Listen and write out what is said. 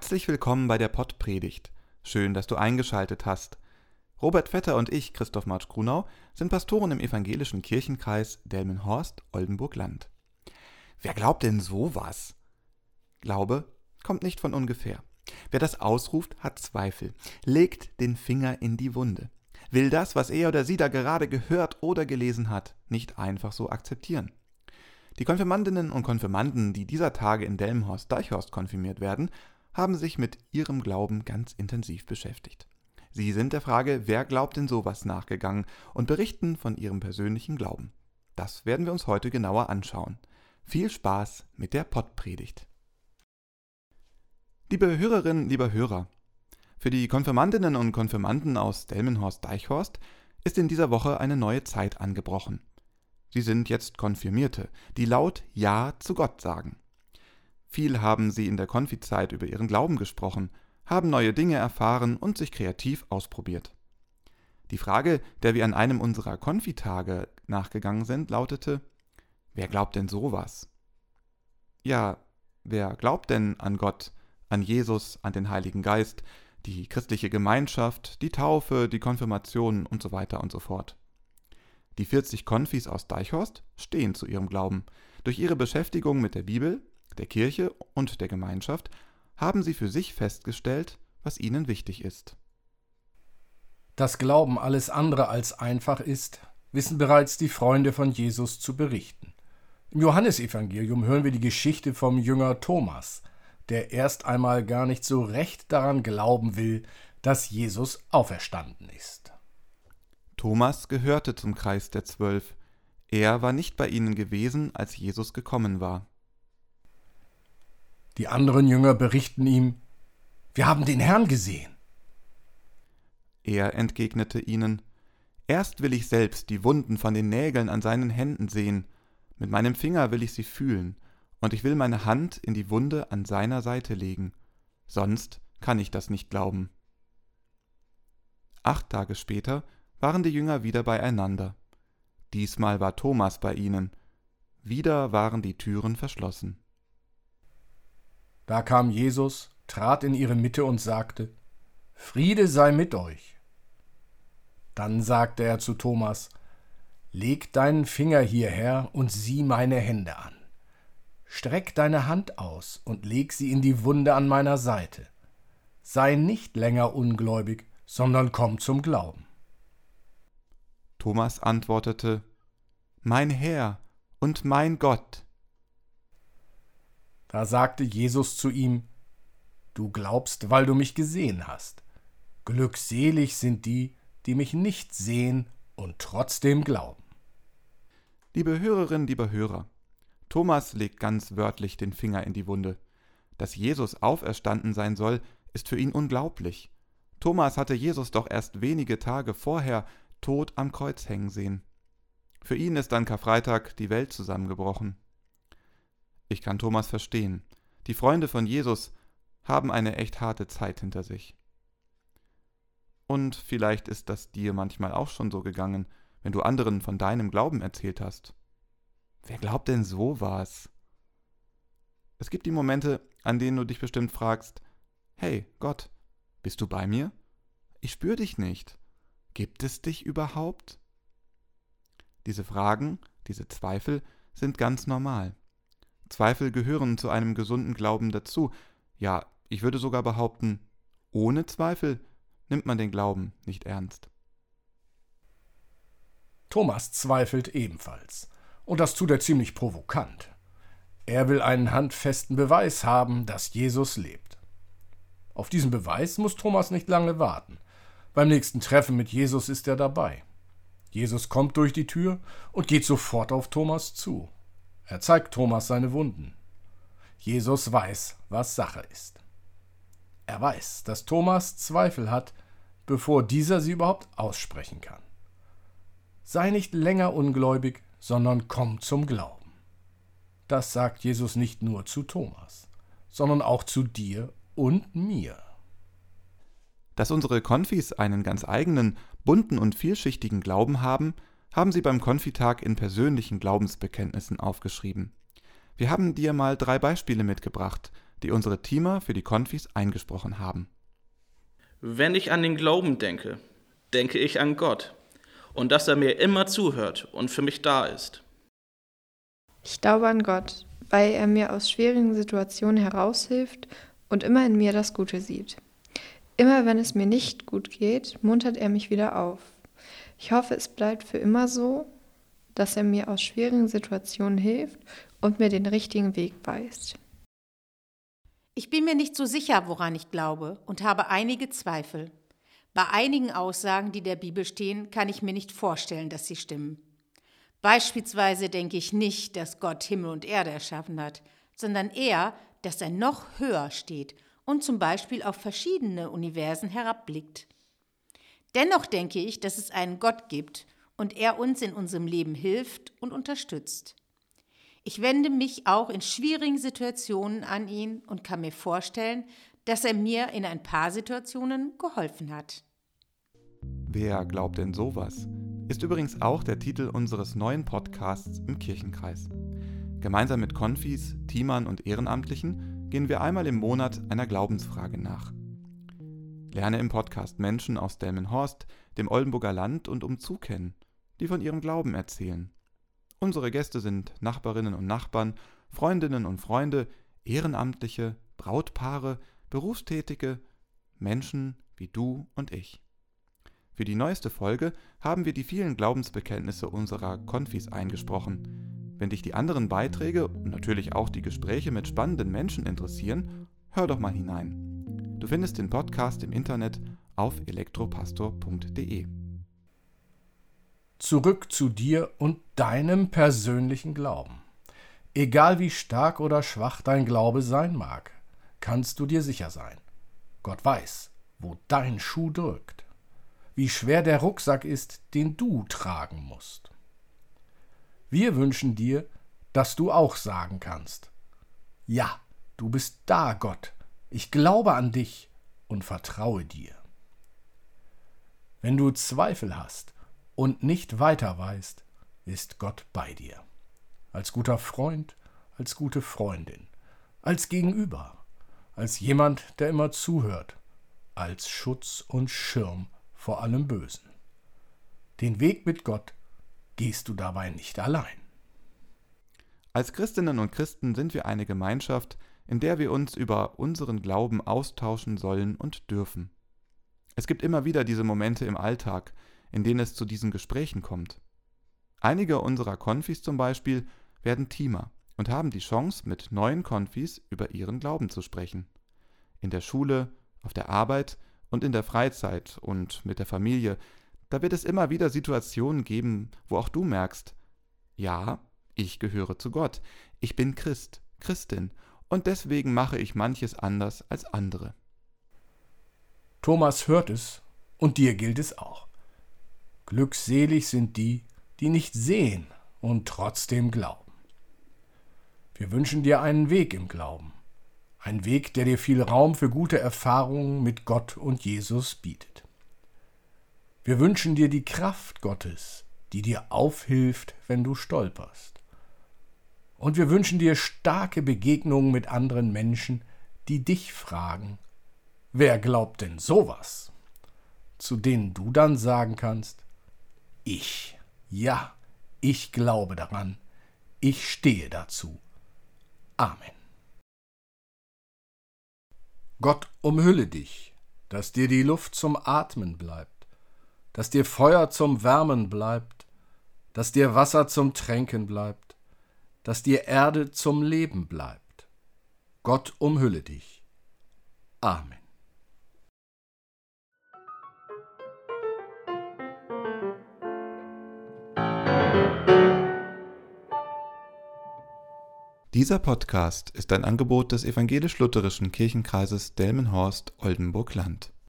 Herzlich willkommen bei der Pottpredigt. Schön, dass du eingeschaltet hast. Robert Vetter und ich, Christoph Marsch Grunau, sind Pastoren im evangelischen Kirchenkreis Delmenhorst-Oldenburg-Land. Wer glaubt denn sowas? Glaube kommt nicht von ungefähr. Wer das ausruft, hat Zweifel, legt den Finger in die Wunde, will das, was er oder sie da gerade gehört oder gelesen hat, nicht einfach so akzeptieren. Die Konfirmandinnen und Konfirmanden, die dieser Tage in Delmenhorst-Deichhorst konfirmiert werden, haben sich mit ihrem Glauben ganz intensiv beschäftigt. Sie sind der Frage, wer glaubt in sowas nachgegangen und berichten von ihrem persönlichen Glauben. Das werden wir uns heute genauer anschauen. Viel Spaß mit der Pottpredigt. Liebe Hörerinnen, lieber Hörer, für die Konfirmandinnen und Konfirmanden aus Delmenhorst-Deichhorst ist in dieser Woche eine neue Zeit angebrochen. Sie sind jetzt Konfirmierte, die laut Ja zu Gott sagen. Viel haben sie in der Konfizeit über ihren Glauben gesprochen, haben neue Dinge erfahren und sich kreativ ausprobiert. Die Frage, der wir an einem unserer Konfitage nachgegangen sind, lautete: Wer glaubt denn sowas? Ja, wer glaubt denn an Gott, an Jesus, an den Heiligen Geist, die christliche Gemeinschaft, die Taufe, die Konfirmation und so weiter und so fort? Die 40 Konfis aus Deichhorst stehen zu ihrem Glauben. Durch ihre Beschäftigung mit der Bibel, der Kirche und der Gemeinschaft haben sie für sich festgestellt, was ihnen wichtig ist. Dass Glauben alles andere als einfach ist, wissen bereits die Freunde von Jesus zu berichten. Im Johannesevangelium hören wir die Geschichte vom Jünger Thomas, der erst einmal gar nicht so recht daran glauben will, dass Jesus auferstanden ist. Thomas gehörte zum Kreis der Zwölf. Er war nicht bei ihnen gewesen, als Jesus gekommen war. Die anderen Jünger berichten ihm, wir haben den Herrn gesehen. Er entgegnete ihnen, Erst will ich selbst die Wunden von den Nägeln an seinen Händen sehen, mit meinem Finger will ich sie fühlen, und ich will meine Hand in die Wunde an seiner Seite legen, sonst kann ich das nicht glauben. Acht Tage später waren die Jünger wieder beieinander. Diesmal war Thomas bei ihnen. Wieder waren die Türen verschlossen. Da kam Jesus, trat in ihre Mitte und sagte, Friede sei mit euch. Dann sagte er zu Thomas, Leg deinen Finger hierher und sieh meine Hände an. Streck deine Hand aus und leg sie in die Wunde an meiner Seite. Sei nicht länger ungläubig, sondern komm zum Glauben. Thomas antwortete, Mein Herr und mein Gott. Da sagte Jesus zu ihm, Du glaubst, weil du mich gesehen hast. Glückselig sind die, die mich nicht sehen und trotzdem glauben. Liebe Hörerinnen, lieber Hörer, Thomas legt ganz wörtlich den Finger in die Wunde. Dass Jesus auferstanden sein soll, ist für ihn unglaublich. Thomas hatte Jesus doch erst wenige Tage vorher tot am Kreuz hängen sehen. Für ihn ist an Karfreitag die Welt zusammengebrochen. Ich kann Thomas verstehen. Die Freunde von Jesus haben eine echt harte Zeit hinter sich. Und vielleicht ist das dir manchmal auch schon so gegangen, wenn du anderen von deinem Glauben erzählt hast. Wer glaubt denn so was? Es gibt die Momente, an denen du dich bestimmt fragst, hey Gott, bist du bei mir? Ich spüre dich nicht. Gibt es dich überhaupt? Diese Fragen, diese Zweifel sind ganz normal. Zweifel gehören zu einem gesunden Glauben dazu. Ja, ich würde sogar behaupten, ohne Zweifel nimmt man den Glauben nicht ernst. Thomas zweifelt ebenfalls. Und das tut er ziemlich provokant. Er will einen handfesten Beweis haben, dass Jesus lebt. Auf diesen Beweis muss Thomas nicht lange warten. Beim nächsten Treffen mit Jesus ist er dabei. Jesus kommt durch die Tür und geht sofort auf Thomas zu. Er zeigt Thomas seine Wunden. Jesus weiß, was Sache ist. Er weiß, dass Thomas Zweifel hat, bevor dieser sie überhaupt aussprechen kann. Sei nicht länger ungläubig, sondern komm zum Glauben. Das sagt Jesus nicht nur zu Thomas, sondern auch zu dir und mir. Dass unsere Konfis einen ganz eigenen, bunten und vielschichtigen Glauben haben, haben sie beim Konfitag in persönlichen Glaubensbekenntnissen aufgeschrieben. Wir haben dir mal drei Beispiele mitgebracht, die unsere Teamer für die Konfis eingesprochen haben. Wenn ich an den Glauben denke, denke ich an Gott und dass er mir immer zuhört und für mich da ist. Ich glaube an Gott, weil er mir aus schwierigen Situationen heraushilft und immer in mir das Gute sieht. Immer wenn es mir nicht gut geht, muntert er mich wieder auf. Ich hoffe, es bleibt für immer so, dass er mir aus schwierigen Situationen hilft und mir den richtigen Weg weist. Ich bin mir nicht so sicher, woran ich glaube und habe einige Zweifel. Bei einigen Aussagen, die der Bibel stehen, kann ich mir nicht vorstellen, dass sie stimmen. Beispielsweise denke ich nicht, dass Gott Himmel und Erde erschaffen hat, sondern eher, dass er noch höher steht und zum Beispiel auf verschiedene Universen herabblickt. Dennoch denke ich, dass es einen Gott gibt und er uns in unserem Leben hilft und unterstützt. Ich wende mich auch in schwierigen Situationen an ihn und kann mir vorstellen, dass er mir in ein paar Situationen geholfen hat. Wer glaubt denn sowas? Ist übrigens auch der Titel unseres neuen Podcasts im Kirchenkreis. Gemeinsam mit Konfis, Teamern und Ehrenamtlichen gehen wir einmal im Monat einer Glaubensfrage nach. Lerne im Podcast Menschen aus Delmenhorst, dem Oldenburger Land und umzu kennen die von ihrem Glauben erzählen. Unsere Gäste sind Nachbarinnen und Nachbarn, Freundinnen und Freunde, Ehrenamtliche, Brautpaare, Berufstätige, Menschen wie du und ich. Für die neueste Folge haben wir die vielen Glaubensbekenntnisse unserer Konfis eingesprochen. Wenn dich die anderen Beiträge und natürlich auch die Gespräche mit spannenden Menschen interessieren, hör doch mal hinein. Du findest den Podcast im Internet auf elektropastor.de zurück zu dir und deinem persönlichen Glauben. Egal wie stark oder schwach dein Glaube sein mag, kannst du dir sicher sein. Gott weiß, wo dein Schuh drückt, wie schwer der Rucksack ist, den du tragen musst. Wir wünschen dir, dass du auch sagen kannst, ja, du bist da, Gott, ich glaube an dich und vertraue dir. Wenn du Zweifel hast und nicht weiter weißt, ist Gott bei dir. Als guter Freund, als gute Freundin, als Gegenüber, als jemand, der immer zuhört, als Schutz und Schirm vor allem Bösen. Den Weg mit Gott gehst du dabei nicht allein. Als Christinnen und Christen sind wir eine Gemeinschaft, in der wir uns über unseren Glauben austauschen sollen und dürfen. Es gibt immer wieder diese Momente im Alltag, in denen es zu diesen Gesprächen kommt. Einige unserer Konfis zum Beispiel werden Teamer und haben die Chance, mit neuen Konfis über ihren Glauben zu sprechen. In der Schule, auf der Arbeit und in der Freizeit und mit der Familie, da wird es immer wieder Situationen geben, wo auch du merkst, ja, ich gehöre zu Gott, ich bin Christ, Christin, und deswegen mache ich manches anders als andere. Thomas hört es, und dir gilt es auch. Glückselig sind die, die nicht sehen und trotzdem glauben. Wir wünschen dir einen Weg im Glauben, ein Weg, der dir viel Raum für gute Erfahrungen mit Gott und Jesus bietet. Wir wünschen dir die Kraft Gottes, die dir aufhilft, wenn du stolperst. Und wir wünschen dir starke Begegnungen mit anderen Menschen, die dich fragen, wer glaubt denn sowas? Zu denen du dann sagen kannst, ich, ja, ich glaube daran, ich stehe dazu. Amen. Gott umhülle dich, dass dir die Luft zum Atmen bleibt, dass dir Feuer zum Wärmen bleibt, dass dir Wasser zum Tränken bleibt, dass dir Erde zum Leben bleibt. Gott umhülle dich. Amen. Dieser Podcast ist ein Angebot des evangelisch-lutherischen Kirchenkreises Delmenhorst-Oldenburg-Land.